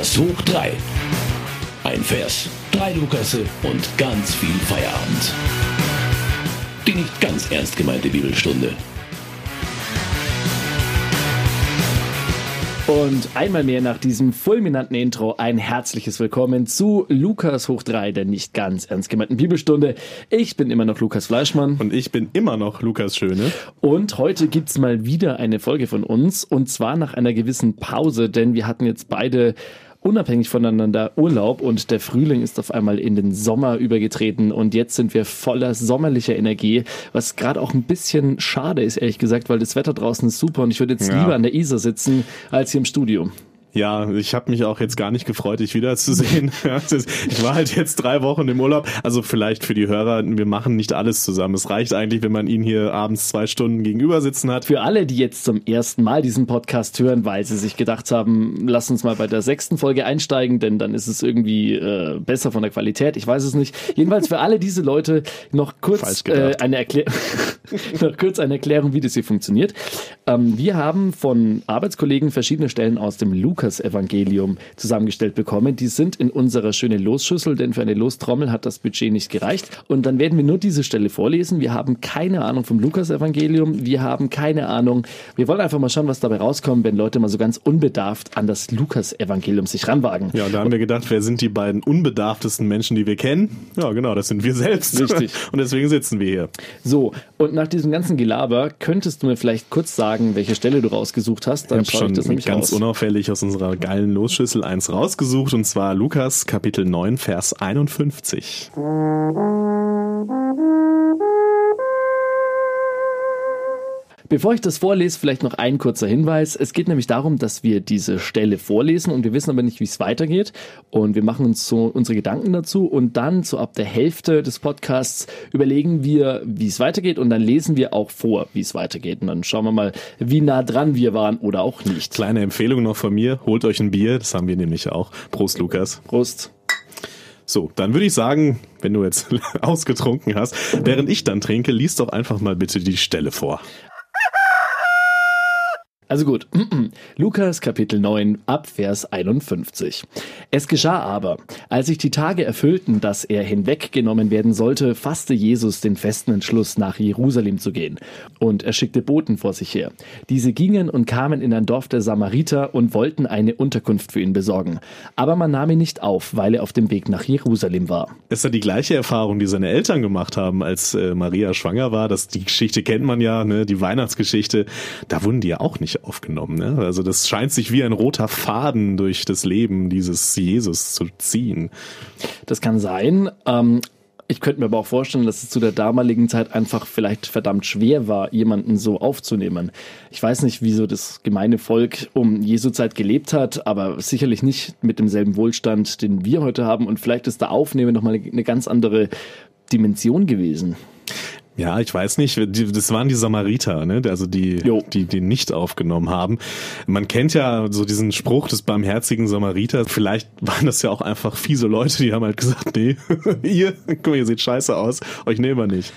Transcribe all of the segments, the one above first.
Lukas hoch 3. Ein Vers, drei Lukasse und ganz viel Feierabend. Die nicht ganz ernst gemeinte Bibelstunde. Und einmal mehr nach diesem fulminanten Intro ein herzliches Willkommen zu Lukas hoch 3, der nicht ganz ernst gemeinten Bibelstunde. Ich bin immer noch Lukas Fleischmann. Und ich bin immer noch Lukas Schöne. Und heute gibt's mal wieder eine Folge von uns. Und zwar nach einer gewissen Pause, denn wir hatten jetzt beide unabhängig voneinander Urlaub und der Frühling ist auf einmal in den Sommer übergetreten und jetzt sind wir voller sommerlicher Energie, was gerade auch ein bisschen schade ist, ehrlich gesagt, weil das Wetter draußen ist super und ich würde jetzt ja. lieber an der Isar sitzen als hier im Studio. Ja, ich habe mich auch jetzt gar nicht gefreut, dich wiederzusehen. ich war halt jetzt drei Wochen im Urlaub. Also vielleicht für die Hörer, wir machen nicht alles zusammen. Es reicht eigentlich, wenn man ihn hier abends zwei Stunden gegenüber sitzen hat. Für alle, die jetzt zum ersten Mal diesen Podcast hören, weil sie sich gedacht haben, lass uns mal bei der sechsten Folge einsteigen, denn dann ist es irgendwie äh, besser von der Qualität. Ich weiß es nicht. Jedenfalls für alle diese Leute noch kurz äh, eine Erklärung, noch kurz eine Erklärung, wie das hier funktioniert. Ähm, wir haben von Arbeitskollegen verschiedene Stellen aus dem Luke Lukas-Evangelium zusammengestellt bekommen. Die sind in unserer schönen Losschüssel, denn für eine Lostrommel hat das Budget nicht gereicht. Und dann werden wir nur diese Stelle vorlesen. Wir haben keine Ahnung vom Lukas-Evangelium. Wir haben keine Ahnung. Wir wollen einfach mal schauen, was dabei rauskommt, wenn Leute mal so ganz unbedarft an das Lukas-Evangelium sich ranwagen. Ja, und da haben wir gedacht, wer sind die beiden unbedarftesten Menschen, die wir kennen? Ja, genau, das sind wir selbst. Richtig. Und deswegen sitzen wir hier. So, und nach diesem ganzen Gelaber könntest du mir vielleicht kurz sagen, welche Stelle du rausgesucht hast? Dann ich schaue ich das nämlich ganz raus. unauffällig aus unserer geilen Losschüssel eins rausgesucht und zwar Lukas Kapitel 9 Vers 51. Bevor ich das vorlese, vielleicht noch ein kurzer Hinweis. Es geht nämlich darum, dass wir diese Stelle vorlesen und wir wissen aber nicht, wie es weitergeht. Und wir machen uns so unsere Gedanken dazu und dann so ab der Hälfte des Podcasts überlegen wir, wie es weitergeht und dann lesen wir auch vor, wie es weitergeht. Und dann schauen wir mal, wie nah dran wir waren oder auch nicht. Kleine Empfehlung noch von mir. Holt euch ein Bier. Das haben wir nämlich auch. Prost, Lukas. Prost. So, dann würde ich sagen, wenn du jetzt ausgetrunken hast, während ich dann trinke, liest doch einfach mal bitte die Stelle vor. Also gut, Lukas Kapitel 9 ab Vers 51. Es geschah aber, als sich die Tage erfüllten, dass er hinweggenommen werden sollte, fasste Jesus den festen Entschluss, nach Jerusalem zu gehen. Und er schickte Boten vor sich her. Diese gingen und kamen in ein Dorf der Samariter und wollten eine Unterkunft für ihn besorgen. Aber man nahm ihn nicht auf, weil er auf dem Weg nach Jerusalem war. Ist ja die gleiche Erfahrung, die seine Eltern gemacht haben, als äh, Maria schwanger war. Das, die Geschichte kennt man ja, ne? die Weihnachtsgeschichte. Da wurden die ja auch nicht aufgenommen. Ne? Also das scheint sich wie ein roter Faden durch das Leben dieses Jesus zu ziehen. Das kann sein. Ähm, ich könnte mir aber auch vorstellen, dass es zu der damaligen Zeit einfach vielleicht verdammt schwer war, jemanden so aufzunehmen. Ich weiß nicht, wieso das gemeine Volk um Jesu Zeit gelebt hat, aber sicherlich nicht mit demselben Wohlstand, den wir heute haben. Und vielleicht ist da Aufnehmen nochmal eine ganz andere Dimension gewesen. Ja, ich weiß nicht. Das waren die Samariter, ne? Also die, die die nicht aufgenommen haben. Man kennt ja so diesen Spruch des barmherzigen Samariter. Vielleicht waren das ja auch einfach fiese Leute, die haben halt gesagt, nee, ihr, guck mal, ihr seht scheiße aus, euch nehmen wir nicht.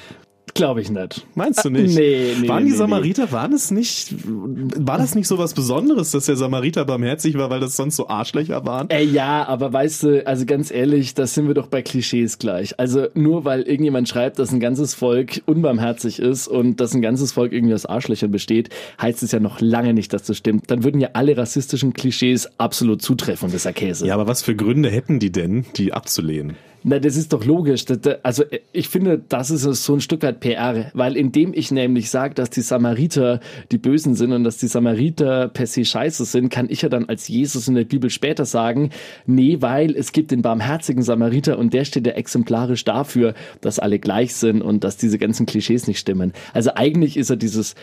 Glaube ich nicht. Meinst du nicht? Nee, nee. Waren die nee, Samariter, waren es nicht, war das nicht so was Besonderes, dass der Samariter barmherzig war, weil das sonst so Arschlöcher waren? Äh, ja, aber weißt du, also ganz ehrlich, da sind wir doch bei Klischees gleich. Also nur weil irgendjemand schreibt, dass ein ganzes Volk unbarmherzig ist und dass ein ganzes Volk irgendwie aus Arschlöchern besteht, heißt es ja noch lange nicht, dass das stimmt. Dann würden ja alle rassistischen Klischees absolut zutreffen, das ja Käse. Ja, aber was für Gründe hätten die denn, die abzulehnen? Na, das ist doch logisch. Also ich finde, das ist so ein Stück weit PR, weil indem ich nämlich sage, dass die Samariter die Bösen sind und dass die Samariter per se scheiße sind, kann ich ja dann als Jesus in der Bibel später sagen, nee, weil es gibt den barmherzigen Samariter und der steht ja exemplarisch dafür, dass alle gleich sind und dass diese ganzen Klischees nicht stimmen. Also eigentlich ist er dieses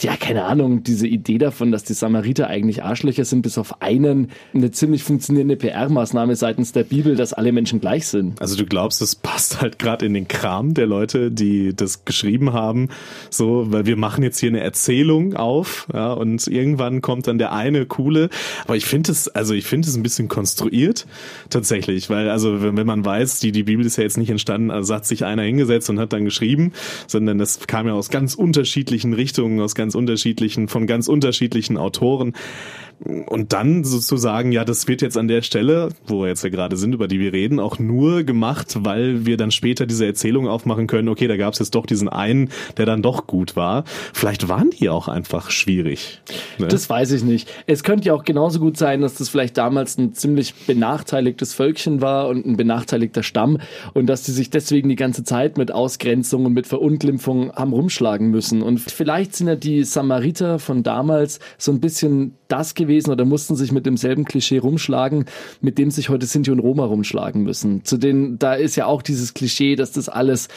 ja, keine Ahnung, diese Idee davon, dass die Samariter eigentlich Arschlöcher sind, bis auf einen eine ziemlich funktionierende PR-Maßnahme seitens der Bibel, dass alle Menschen gleich sind. Also du glaubst, das passt halt gerade in den Kram der Leute, die das geschrieben haben, so, weil wir machen jetzt hier eine Erzählung auf, ja, und irgendwann kommt dann der eine coole, aber ich finde es, also ich finde es ein bisschen konstruiert, tatsächlich, weil also wenn, wenn man weiß, die, die Bibel ist ja jetzt nicht entstanden, also hat sich einer hingesetzt und hat dann geschrieben, sondern das kam ja aus ganz unterschiedlichen Richtungen, aus ganz ganz unterschiedlichen, von ganz unterschiedlichen Autoren. Und dann sozusagen, ja, das wird jetzt an der Stelle, wo wir jetzt ja gerade sind, über die wir reden, auch nur gemacht, weil wir dann später diese Erzählung aufmachen können, okay, da gab es jetzt doch diesen einen, der dann doch gut war. Vielleicht waren die auch einfach schwierig. Ne? Das weiß ich nicht. Es könnte ja auch genauso gut sein, dass das vielleicht damals ein ziemlich benachteiligtes Völkchen war und ein benachteiligter Stamm und dass die sich deswegen die ganze Zeit mit Ausgrenzung und mit Verunglimpfung haben rumschlagen müssen. Und vielleicht sind ja die Samariter von damals so ein bisschen das gewesen oder mussten sich mit demselben Klischee rumschlagen, mit dem sich heute Sinti und Roma rumschlagen müssen. Zu denen, da ist ja auch dieses Klischee, dass das alles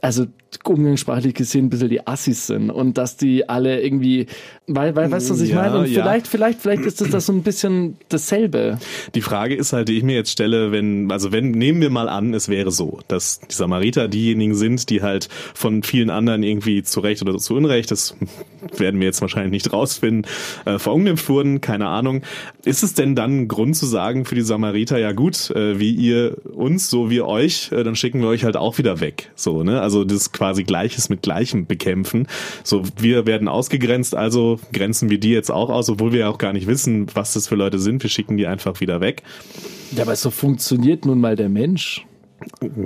also umgangssprachlich gesehen ein bisschen die Assis sind und dass die alle irgendwie, weil, weil weißt du, was ich ja, meine? Und ja. vielleicht, vielleicht, vielleicht ist das, das so ein bisschen dasselbe. Die Frage ist halt, die ich mir jetzt stelle, wenn, also wenn, nehmen wir mal an, es wäre so, dass die Samariter diejenigen sind, die halt von vielen anderen irgendwie zu Recht oder zu Unrecht, das werden wir jetzt wahrscheinlich nicht rausfinden, äh, verunglimpft wurden, keine Ahnung. Ist es denn dann ein Grund zu sagen für die Samariter, ja gut, äh, wie ihr uns, so wie euch, äh, dann schicken wir euch halt auch wieder weg, so, ne? ne? Also das quasi Gleiches mit Gleichem bekämpfen. So, wir werden ausgegrenzt, also grenzen wir die jetzt auch aus, obwohl wir ja auch gar nicht wissen, was das für Leute sind. Wir schicken die einfach wieder weg. Ja, aber so funktioniert nun mal der Mensch.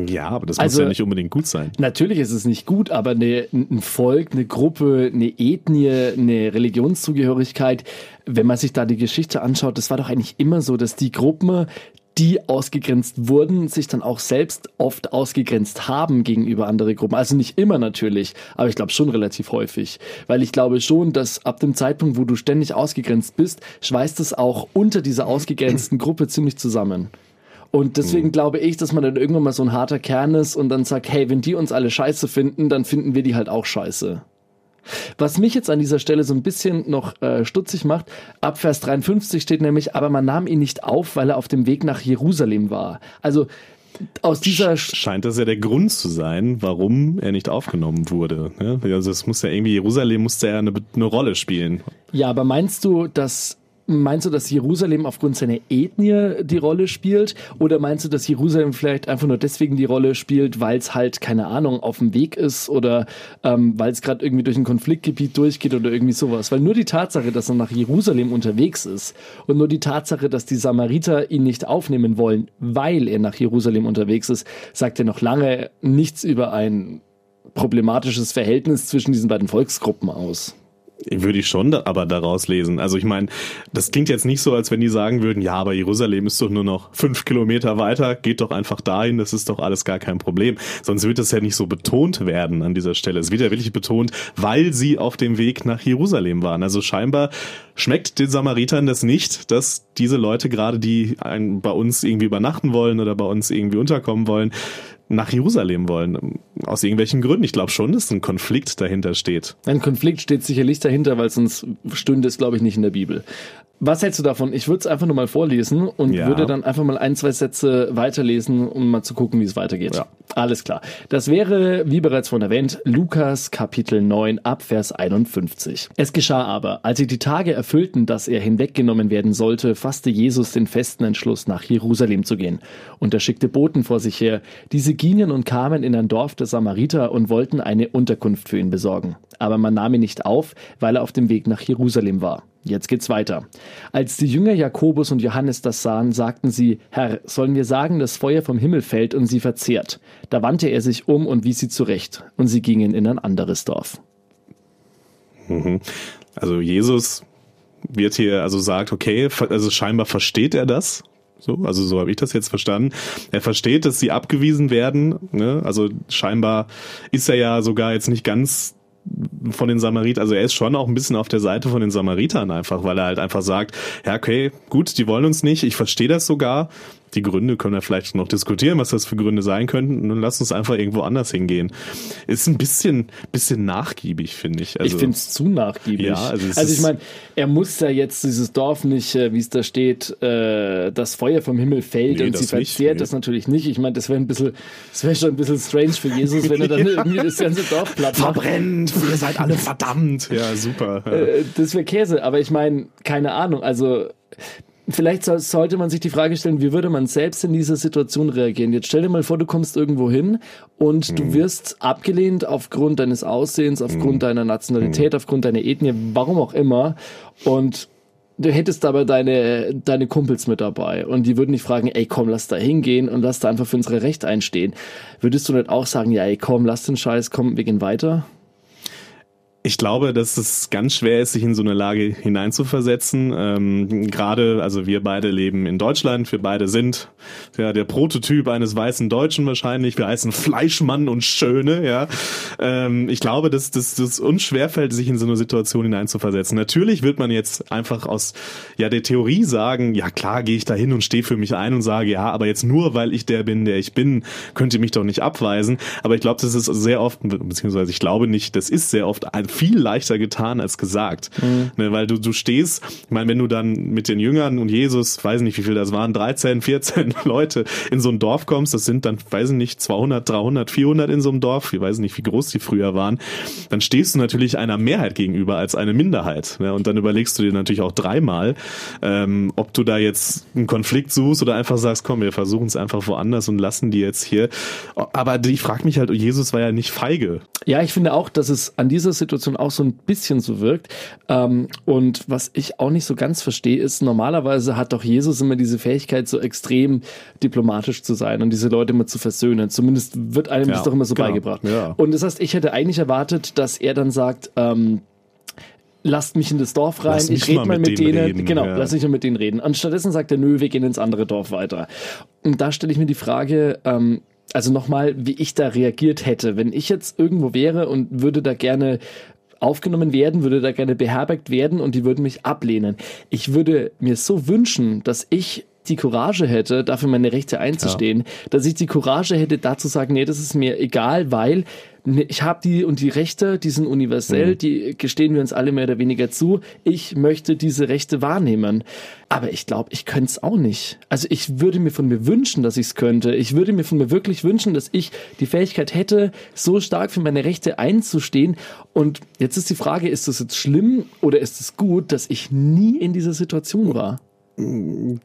Ja, aber das also, muss ja nicht unbedingt gut sein. Natürlich ist es nicht gut, aber eine, ein Volk, eine Gruppe, eine Ethnie, eine Religionszugehörigkeit, wenn man sich da die Geschichte anschaut, das war doch eigentlich immer so, dass die Gruppen, die ausgegrenzt wurden, sich dann auch selbst oft ausgegrenzt haben gegenüber andere Gruppen. Also nicht immer natürlich, aber ich glaube schon relativ häufig. Weil ich glaube schon, dass ab dem Zeitpunkt, wo du ständig ausgegrenzt bist, schweißt es auch unter dieser ausgegrenzten Gruppe ziemlich zusammen. Und deswegen mhm. glaube ich, dass man dann irgendwann mal so ein harter Kern ist und dann sagt, hey, wenn die uns alle scheiße finden, dann finden wir die halt auch scheiße. Was mich jetzt an dieser Stelle so ein bisschen noch äh, stutzig macht, ab Vers 53 steht nämlich, aber man nahm ihn nicht auf, weil er auf dem Weg nach Jerusalem war. Also aus dieser scheint das ja der Grund zu sein, warum er nicht aufgenommen wurde. Ne? Also es muss ja irgendwie Jerusalem musste ja eine, eine Rolle spielen. Ja, aber meinst du, dass Meinst du, dass Jerusalem aufgrund seiner Ethnie die Rolle spielt? Oder meinst du, dass Jerusalem vielleicht einfach nur deswegen die Rolle spielt, weil es halt, keine Ahnung, auf dem Weg ist oder ähm, weil es gerade irgendwie durch ein Konfliktgebiet durchgeht oder irgendwie sowas? Weil nur die Tatsache, dass er nach Jerusalem unterwegs ist und nur die Tatsache, dass die Samariter ihn nicht aufnehmen wollen, weil er nach Jerusalem unterwegs ist, sagt ja noch lange nichts über ein problematisches Verhältnis zwischen diesen beiden Volksgruppen aus. Würde ich schon aber daraus lesen. Also ich meine, das klingt jetzt nicht so, als wenn die sagen würden, ja, aber Jerusalem ist doch nur noch fünf Kilometer weiter, geht doch einfach dahin, das ist doch alles gar kein Problem. Sonst wird das ja nicht so betont werden an dieser Stelle. Es wird ja wirklich betont, weil sie auf dem Weg nach Jerusalem waren. Also scheinbar schmeckt den Samaritern das nicht, dass diese Leute gerade, die bei uns irgendwie übernachten wollen oder bei uns irgendwie unterkommen wollen, nach Jerusalem wollen. Aus irgendwelchen Gründen. Ich glaube schon, dass ein Konflikt dahinter steht. Ein Konflikt steht sicherlich dahinter, weil sonst stünde es, glaube ich, nicht in der Bibel. Was hältst du davon? Ich würde es einfach nur mal vorlesen und ja. würde dann einfach mal ein, zwei Sätze weiterlesen, um mal zu gucken, wie es weitergeht. Ja. Alles klar. Das wäre, wie bereits vorhin erwähnt, Lukas Kapitel 9 ab Vers 51. Es geschah aber, als sie die Tage erfüllten, dass er hinweggenommen werden sollte, fasste Jesus den festen Entschluss, nach Jerusalem zu gehen. Und er schickte Boten vor sich her. Diese gingen und kamen in ein Dorf der Samariter und wollten eine Unterkunft für ihn besorgen. Aber man nahm ihn nicht auf, weil er auf dem Weg nach Jerusalem war. Jetzt geht's weiter. Als die Jünger Jakobus und Johannes das sahen, sagten sie, Herr, sollen wir sagen, dass Feuer vom Himmel fällt und sie verzehrt? Da wandte er sich um und wies sie zurecht, und sie gingen in ein anderes Dorf. Mhm. Also Jesus wird hier also sagt, okay, also scheinbar versteht er das. So, also so habe ich das jetzt verstanden. Er versteht, dass sie abgewiesen werden. Ne? Also scheinbar ist er ja sogar jetzt nicht ganz von den Samaritern, also er ist schon auch ein bisschen auf der Seite von den Samaritern einfach, weil er halt einfach sagt, ja, okay, gut, die wollen uns nicht, ich verstehe das sogar, die Gründe können wir vielleicht noch diskutieren, was das für Gründe sein könnten. Nun lass uns einfach irgendwo anders hingehen. Ist ein bisschen, bisschen nachgiebig, finde ich. Also, ich finde es zu nachgiebig. Ja, also, also ich meine, er muss ja jetzt dieses Dorf nicht, äh, wie es da steht, äh, das Feuer vom Himmel fällt nee, und sie verzehrt nee. das natürlich nicht. Ich meine, das wäre ein bisschen, das wäre schon ein bisschen strange für Jesus, wenn er dann irgendwie das ganze Dorf platt macht. Verbrennt, ihr seid alle verdammt. Ja, super. Ja. Äh, das wäre Käse, aber ich meine, keine Ahnung, also Vielleicht sollte man sich die Frage stellen, wie würde man selbst in dieser Situation reagieren? Jetzt stell dir mal vor, du kommst irgendwo hin und mhm. du wirst abgelehnt aufgrund deines Aussehens, aufgrund mhm. deiner Nationalität, mhm. aufgrund deiner Ethnie, warum auch immer. Und du hättest aber deine, deine Kumpels mit dabei und die würden nicht fragen, ey komm, lass da hingehen und lass da einfach für unsere Rechte einstehen. Würdest du nicht auch sagen, ja ey komm, lass den Scheiß, komm, wir gehen weiter? Ich glaube, dass es ganz schwer ist, sich in so eine Lage hineinzuversetzen. Ähm, Gerade, also wir beide leben in Deutschland, wir beide sind ja der Prototyp eines weißen Deutschen wahrscheinlich. Wir heißen Fleischmann und Schöne, ja. Ähm, ich glaube, dass das uns schwerfällt, sich in so eine Situation hineinzuversetzen. Natürlich wird man jetzt einfach aus ja der Theorie sagen, ja klar, gehe ich da hin und stehe für mich ein und sage, ja, aber jetzt nur, weil ich der bin, der ich bin, könnt ihr mich doch nicht abweisen. Aber ich glaube, das ist sehr oft, beziehungsweise ich glaube nicht, das ist sehr oft ein viel leichter getan als gesagt. Mhm. Ne, weil du, du stehst, ich meine, wenn du dann mit den Jüngern und Jesus, weiß nicht, wie viel das waren, 13, 14 Leute in so ein Dorf kommst, das sind dann, weiß ich nicht, 200, 300, 400 in so einem Dorf, ich weiß nicht, wie groß die früher waren, dann stehst du natürlich einer Mehrheit gegenüber als eine Minderheit. Ne? Und dann überlegst du dir natürlich auch dreimal, ähm, ob du da jetzt einen Konflikt suchst oder einfach sagst, komm, wir versuchen es einfach woanders und lassen die jetzt hier. Aber ich frage mich halt, Jesus war ja nicht feige. Ja, ich finde auch, dass es an dieser Situation Situation auch so ein bisschen so wirkt. Ähm, und was ich auch nicht so ganz verstehe, ist, normalerweise hat doch Jesus immer diese Fähigkeit, so extrem diplomatisch zu sein und diese Leute immer zu versöhnen. Zumindest wird einem ja, das doch immer so genau. beigebracht. Ja. Und das heißt, ich hätte eigentlich erwartet, dass er dann sagt, ähm, lasst mich in das Dorf rein, ich rede mal mit, mit denen, reden, genau, ja. lass mich mal mit denen reden. Und stattdessen sagt er, nö, wir gehen ins andere Dorf weiter. Und da stelle ich mir die Frage, ähm, also nochmal, wie ich da reagiert hätte, wenn ich jetzt irgendwo wäre und würde da gerne aufgenommen werden, würde da gerne beherbergt werden und die würden mich ablehnen. Ich würde mir so wünschen, dass ich die Courage hätte, dafür meine Rechte einzustehen, ja. dass ich die Courage hätte, da zu sagen, nee, das ist mir egal, weil ich habe die und die Rechte, die sind universell, mhm. die gestehen wir uns alle mehr oder weniger zu. Ich möchte diese Rechte wahrnehmen. Aber ich glaube, ich könnte es auch nicht. Also ich würde mir von mir wünschen, dass ich es könnte. Ich würde mir von mir wirklich wünschen, dass ich die Fähigkeit hätte, so stark für meine Rechte einzustehen. Und jetzt ist die Frage, ist das jetzt schlimm oder ist es gut, dass ich nie in dieser Situation war?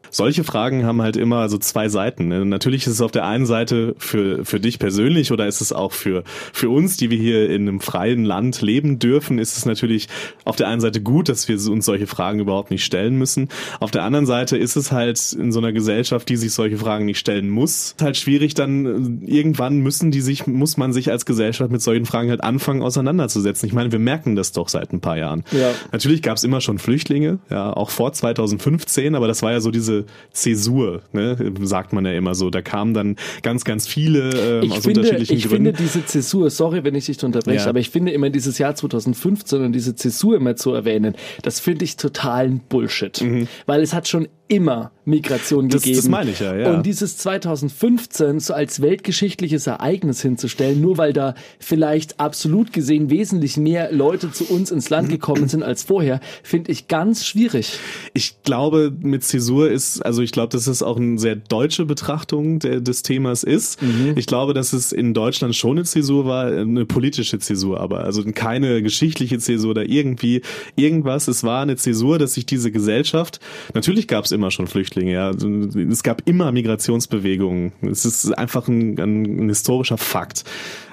Solche Fragen haben halt immer so zwei Seiten. Ne? Natürlich ist es auf der einen Seite für, für dich persönlich oder ist es auch für, für uns, die wir hier in einem freien Land leben dürfen, ist es natürlich auf der einen Seite gut, dass wir uns solche Fragen überhaupt nicht stellen müssen. Auf der anderen Seite ist es halt in so einer Gesellschaft, die sich solche Fragen nicht stellen muss, halt schwierig dann irgendwann müssen die sich, muss man sich als Gesellschaft mit solchen Fragen halt anfangen auseinanderzusetzen. Ich meine, wir merken das doch seit ein paar Jahren. Ja. Natürlich gab es immer schon Flüchtlinge, ja, auch vor 2015, aber das war ja so diese Zäsur, ne? sagt man ja immer so. Da kamen dann ganz, ganz viele ähm, aus finde, unterschiedlichen ich Gründen. Ich finde diese Zäsur, sorry, wenn ich dich unterbreche, ja. aber ich finde immer dieses Jahr 2015 und diese Zäsur immer zu erwähnen, das finde ich totalen Bullshit. Mhm. Weil es hat schon immer Migration das, gegeben. Das meine ich ja, ja. Und dieses 2015 so als weltgeschichtliches Ereignis hinzustellen, nur weil da vielleicht absolut gesehen wesentlich mehr Leute zu uns ins Land gekommen sind als vorher, finde ich ganz schwierig. Ich glaube, mit Zäsur ist, also ich glaube, dass es auch eine sehr deutsche Betrachtung der, des Themas ist. Mhm. Ich glaube, dass es in Deutschland schon eine Zäsur war, eine politische Zäsur aber, also keine geschichtliche Zäsur oder irgendwie irgendwas. Es war eine Zäsur, dass sich diese Gesellschaft, natürlich gab es immer schon Flüchtlinge, ja. Es gab immer Migrationsbewegungen. Es ist einfach ein, ein, ein historischer Fakt.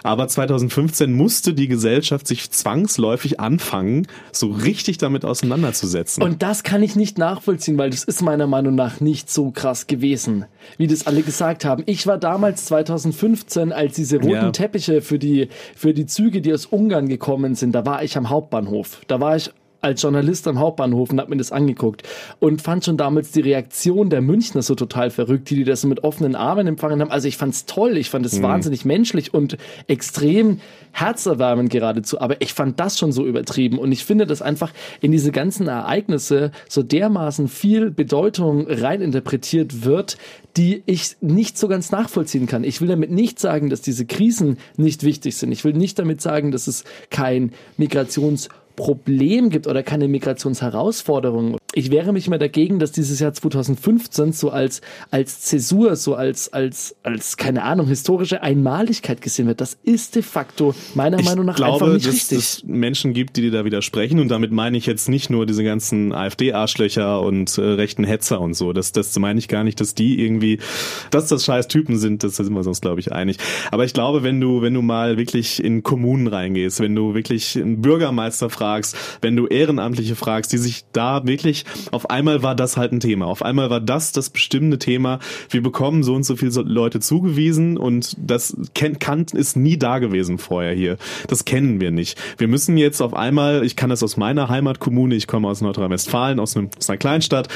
Aber 2015 musste die Gesellschaft sich zwangsläufig anfangen, so richtig damit auseinanderzusetzen. Und das kann ich nicht nachvollziehen, weil das ist meiner Meinung nach nicht so krass gewesen, wie das alle gesagt haben. Ich war damals 2015, als diese roten ja. Teppiche für die, für die Züge, die aus Ungarn gekommen sind, da war ich am Hauptbahnhof. Da war ich als Journalist am Hauptbahnhof und hab mir das angeguckt und fand schon damals die Reaktion der Münchner so total verrückt, die, die das so mit offenen Armen empfangen haben. Also ich fand's toll, ich fand es mhm. wahnsinnig menschlich und extrem herzerwärmend geradezu, aber ich fand das schon so übertrieben und ich finde, dass einfach in diese ganzen Ereignisse so dermaßen viel Bedeutung reininterpretiert wird, die ich nicht so ganz nachvollziehen kann. Ich will damit nicht sagen, dass diese Krisen nicht wichtig sind. Ich will nicht damit sagen, dass es kein Migrations Problem gibt oder keine Migrationsherausforderung. Ich wehre mich immer dagegen, dass dieses Jahr 2015 so als, als Zäsur, so als, als, als, keine Ahnung, historische Einmaligkeit gesehen wird. Das ist de facto meiner ich Meinung nach glaube, einfach nicht dass richtig. Es Menschen gibt, die dir da widersprechen und damit meine ich jetzt nicht nur diese ganzen AfD-Arschlöcher und äh, rechten Hetzer und so. Das, das meine ich gar nicht, dass die irgendwie, dass das scheiß Typen sind, das sind wir uns, glaube ich, einig. Aber ich glaube, wenn du, wenn du mal wirklich in Kommunen reingehst, wenn du wirklich einen Bürgermeister fragst, wenn du Ehrenamtliche fragst, die sich da wirklich Auf einmal war das halt ein Thema. Auf einmal war das das bestimmende Thema. Wir bekommen so und so viele Leute zugewiesen und das Kant ist nie da gewesen vorher hier. Das kennen wir nicht. Wir müssen jetzt auf einmal, ich kann das aus meiner Heimatkommune, ich komme aus Nordrhein-Westfalen, aus, aus einer Kleinstadt,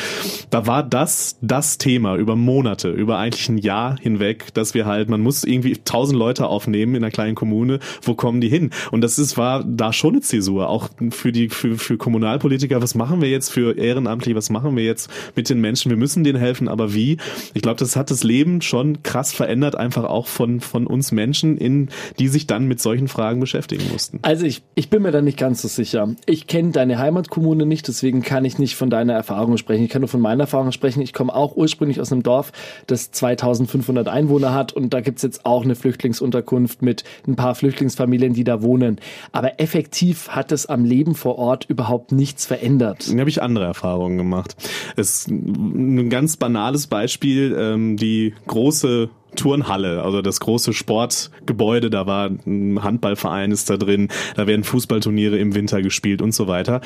da war das das Thema über Monate, über eigentlich ein Jahr hinweg, dass wir halt, man muss irgendwie tausend Leute aufnehmen in einer kleinen Kommune, wo kommen die hin? Und das ist, war da schon eine Zäsur, auch für die, für, für Kommunalpolitiker, was machen wir jetzt für Ehrenamtliche, was machen wir jetzt mit den Menschen? Wir müssen denen helfen, aber wie? Ich glaube, das hat das Leben schon krass verändert, einfach auch von, von uns Menschen, in, die sich dann mit solchen Fragen beschäftigen mussten. Also ich, ich bin mir da nicht ganz so sicher. Ich kenne deine Heimatkommune nicht, deswegen kann ich nicht von deiner Erfahrung sprechen. Ich kann nur von meiner Erfahrung sprechen. Ich komme auch ursprünglich aus einem Dorf, das 2500 Einwohner hat und da gibt's jetzt auch eine Flüchtlingsunterkunft mit ein paar Flüchtlingsfamilien, die da wohnen. Aber effektiv hat es am Leben vor Ort überhaupt nichts verändert. Da habe ich andere Erfahrungen gemacht. Es ist ein ganz banales Beispiel, ähm, die große Turnhalle, also das große Sportgebäude, da war ein Handballverein ist da drin, da werden Fußballturniere im Winter gespielt und so weiter,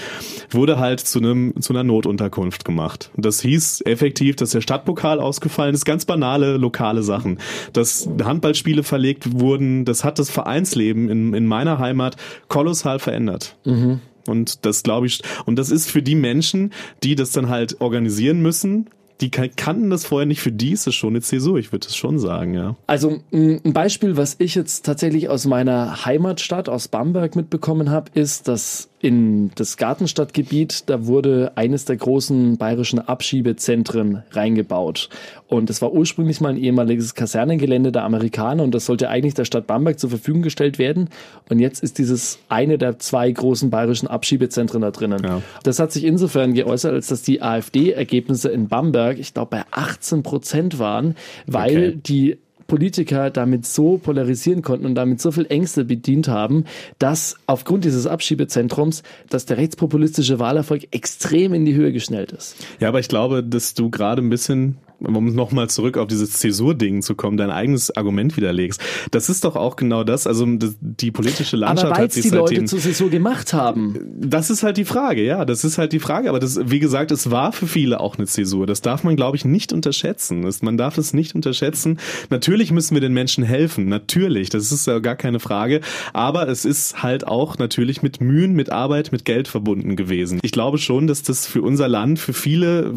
wurde halt zu einem zu einer Notunterkunft gemacht. Das hieß effektiv, dass der Stadtpokal ausgefallen ist, ganz banale lokale Sachen. Dass Handballspiele verlegt wurden, das hat das Vereinsleben in, in meiner Heimat kolossal verändert. Mhm. Und das glaube ich, und das ist für die Menschen, die das dann halt organisieren müssen, die kannten das vorher nicht. Für die ist es schon eine Zäsur, ich würde es schon sagen, ja. Also ein Beispiel, was ich jetzt tatsächlich aus meiner Heimatstadt, aus Bamberg mitbekommen habe, ist, dass in das Gartenstadtgebiet, da wurde eines der großen bayerischen Abschiebezentren reingebaut. Und das war ursprünglich mal ein ehemaliges Kasernengelände der Amerikaner und das sollte eigentlich der Stadt Bamberg zur Verfügung gestellt werden. Und jetzt ist dieses eine der zwei großen bayerischen Abschiebezentren da drinnen. Ja. Das hat sich insofern geäußert, als dass die AfD-Ergebnisse in Bamberg, ich glaube, bei 18 Prozent waren, weil okay. die Politiker damit so polarisieren konnten und damit so viel Ängste bedient haben, dass aufgrund dieses Abschiebezentrums, dass der rechtspopulistische Wahlerfolg extrem in die Höhe geschnellt ist. Ja, aber ich glaube, dass du gerade ein bisschen um nochmal zurück auf dieses Zäsur-Ding zu kommen, dein eigenes Argument widerlegst. Das ist doch auch genau das, also die politische Landschaft aber hat sich die Leute zur Zäsur gemacht haben. Das ist halt die Frage, ja, das ist halt die Frage, aber das, wie gesagt, es war für viele auch eine Zäsur. Das darf man, glaube ich, nicht unterschätzen. Das, man darf es nicht unterschätzen. Natürlich müssen wir den Menschen helfen, natürlich, das ist ja gar keine Frage, aber es ist halt auch natürlich mit Mühen, mit Arbeit, mit Geld verbunden gewesen. Ich glaube schon, dass das für unser Land, für viele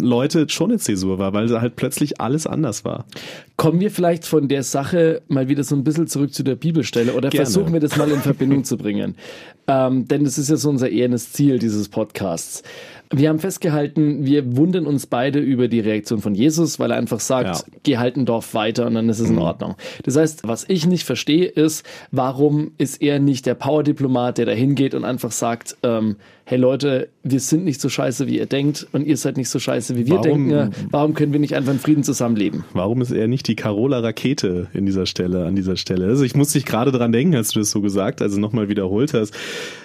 Leute schon eine Zäsur war weil halt plötzlich alles anders war. Kommen wir vielleicht von der Sache mal wieder so ein bisschen zurück zu der Bibelstelle oder Gerne. versuchen wir das mal in Verbindung zu bringen? Ähm, denn das ist ja so unser ehernes Ziel dieses Podcasts. Wir haben festgehalten, wir wundern uns beide über die Reaktion von Jesus, weil er einfach sagt, ja. geh halt ein Dorf weiter und dann ist es in mhm. Ordnung. Das heißt, was ich nicht verstehe, ist, warum ist er nicht der Power-Diplomat, der da hingeht und einfach sagt, ähm, hey Leute, wir sind nicht so scheiße, wie ihr denkt und ihr seid nicht so scheiße, wie wir warum, denken. Warum können wir nicht einfach in Frieden zusammenleben? Warum ist er nicht die Carola Rakete in dieser Stelle, an dieser Stelle? Also ich muss dich gerade dran denken, als du das so gesagt, also nochmal wiederholt hast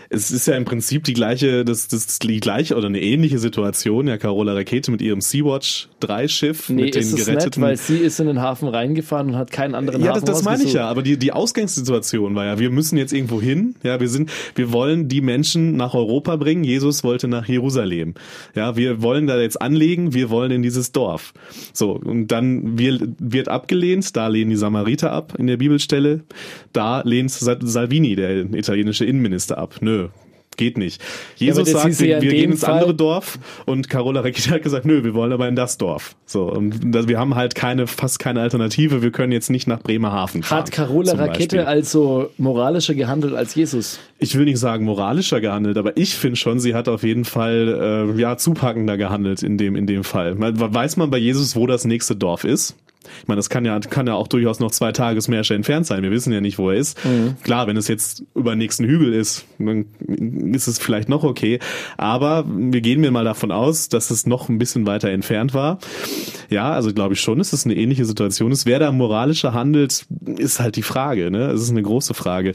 es ist ja im Prinzip die gleiche, das, das die gleiche oder eine ähnliche Situation. Ja, Carola Rakete mit ihrem Sea-Watch 3 Schiff nee, mit den geretteten. Nicht, weil sie ist in den Hafen reingefahren und hat keinen anderen ja, Hafen. Ja, das, das meine ich ja. Aber die, die Ausgangssituation war ja, wir müssen jetzt irgendwo hin. Ja, wir sind, wir wollen die Menschen nach Europa bringen. Jesus wollte nach Jerusalem. Ja, wir wollen da jetzt anlegen. Wir wollen in dieses Dorf. So. Und dann wird abgelehnt. Da lehnen die Samariter ab in der Bibelstelle. Da lehnt Salvini, der italienische Innenminister ab. Nö, geht nicht. Jesus ja, sagt, wir, wir gehen ins Fall andere Dorf und Carola Rakete hat gesagt, nö, wir wollen aber in das Dorf. So, und wir haben halt keine, fast keine Alternative, wir können jetzt nicht nach Bremerhaven fahren. Hat Carola Rakete also moralischer gehandelt als Jesus? Ich will nicht sagen moralischer gehandelt, aber ich finde schon, sie hat auf jeden Fall äh, ja zupackender gehandelt in dem in dem Fall. Weiß man bei Jesus, wo das nächste Dorf ist? Ich meine, das kann ja, kann ja auch durchaus noch zwei Tagesmärsche entfernt sein. Wir wissen ja nicht, wo er ist. Mhm. Klar, wenn es jetzt über den nächsten Hügel ist, dann ist es vielleicht noch okay. Aber wir gehen mir mal davon aus, dass es noch ein bisschen weiter entfernt war. Ja, also glaube ich schon, dass es eine ähnliche Situation ist. Wer da moralischer handelt, ist halt die Frage. Ne? Es ist eine große Frage.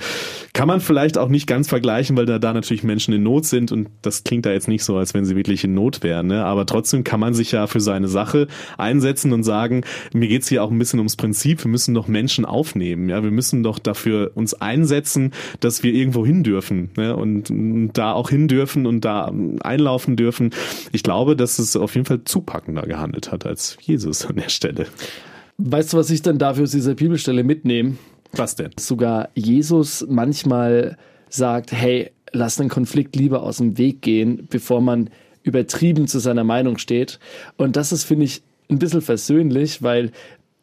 Kann man vielleicht auch nicht ganz vergleichen, weil da, da natürlich Menschen in Not sind und das klingt da jetzt nicht so, als wenn sie wirklich in Not wären. Ne? Aber trotzdem kann man sich ja für seine Sache einsetzen und sagen, mir geht's hier auch ein bisschen ums Prinzip. Wir müssen doch Menschen aufnehmen. Ja, wir müssen doch dafür uns einsetzen, dass wir irgendwo hin dürfen ja, und, und da auch hin dürfen und da einlaufen dürfen. Ich glaube, dass es auf jeden Fall zupackender gehandelt hat als Jesus an der Stelle. Weißt du, was ich dann dafür aus dieser Bibelstelle mitnehme? Was denn? Sogar Jesus manchmal sagt, hey, lass den Konflikt lieber aus dem Weg gehen, bevor man übertrieben zu seiner Meinung steht. Und das ist, finde ich, ein bisschen versöhnlich, weil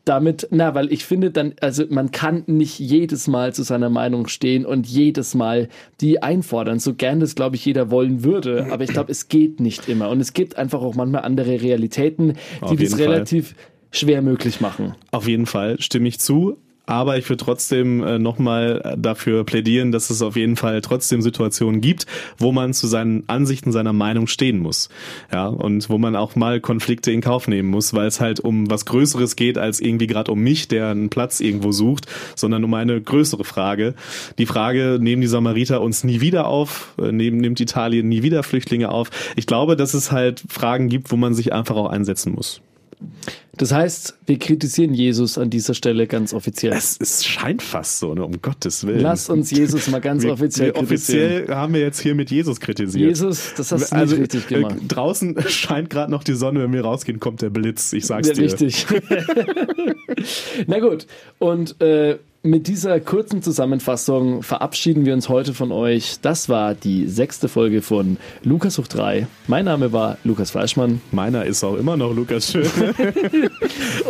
damit, na, weil ich finde dann, also man kann nicht jedes Mal zu seiner Meinung stehen und jedes Mal die einfordern, so gern das, glaube ich, jeder wollen würde. Aber ich glaube, es geht nicht immer. Und es gibt einfach auch manchmal andere Realitäten, die das relativ schwer möglich machen. Auf jeden Fall stimme ich zu. Aber ich würde trotzdem äh, nochmal dafür plädieren, dass es auf jeden Fall trotzdem Situationen gibt, wo man zu seinen Ansichten, seiner Meinung stehen muss. Ja, und wo man auch mal Konflikte in Kauf nehmen muss, weil es halt um was Größeres geht, als irgendwie gerade um mich, der einen Platz irgendwo sucht, sondern um eine größere Frage. Die Frage, nehmen die Samariter uns nie wieder auf? Äh, nehmen, nimmt Italien nie wieder Flüchtlinge auf? Ich glaube, dass es halt Fragen gibt, wo man sich einfach auch einsetzen muss. Das heißt, wir kritisieren Jesus an dieser Stelle ganz offiziell. Es, es scheint fast so, ne? um Gottes Willen. Lass uns Jesus mal ganz wir, offiziell wir Offiziell haben wir jetzt hier mit Jesus kritisiert. Jesus, das hast du also, nicht richtig gemacht. Äh, draußen scheint gerade noch die Sonne, wenn wir rausgehen, kommt der Blitz. Ich sag's ja, dir. Richtig. Na gut. Und äh, mit dieser kurzen Zusammenfassung verabschieden wir uns heute von euch. Das war die sechste Folge von Lukas hoch 3. Mein Name war Lukas Fleischmann. Meiner ist auch immer noch Lukas Schön.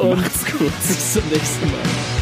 Und Macht's gut. Bis zum nächsten Mal.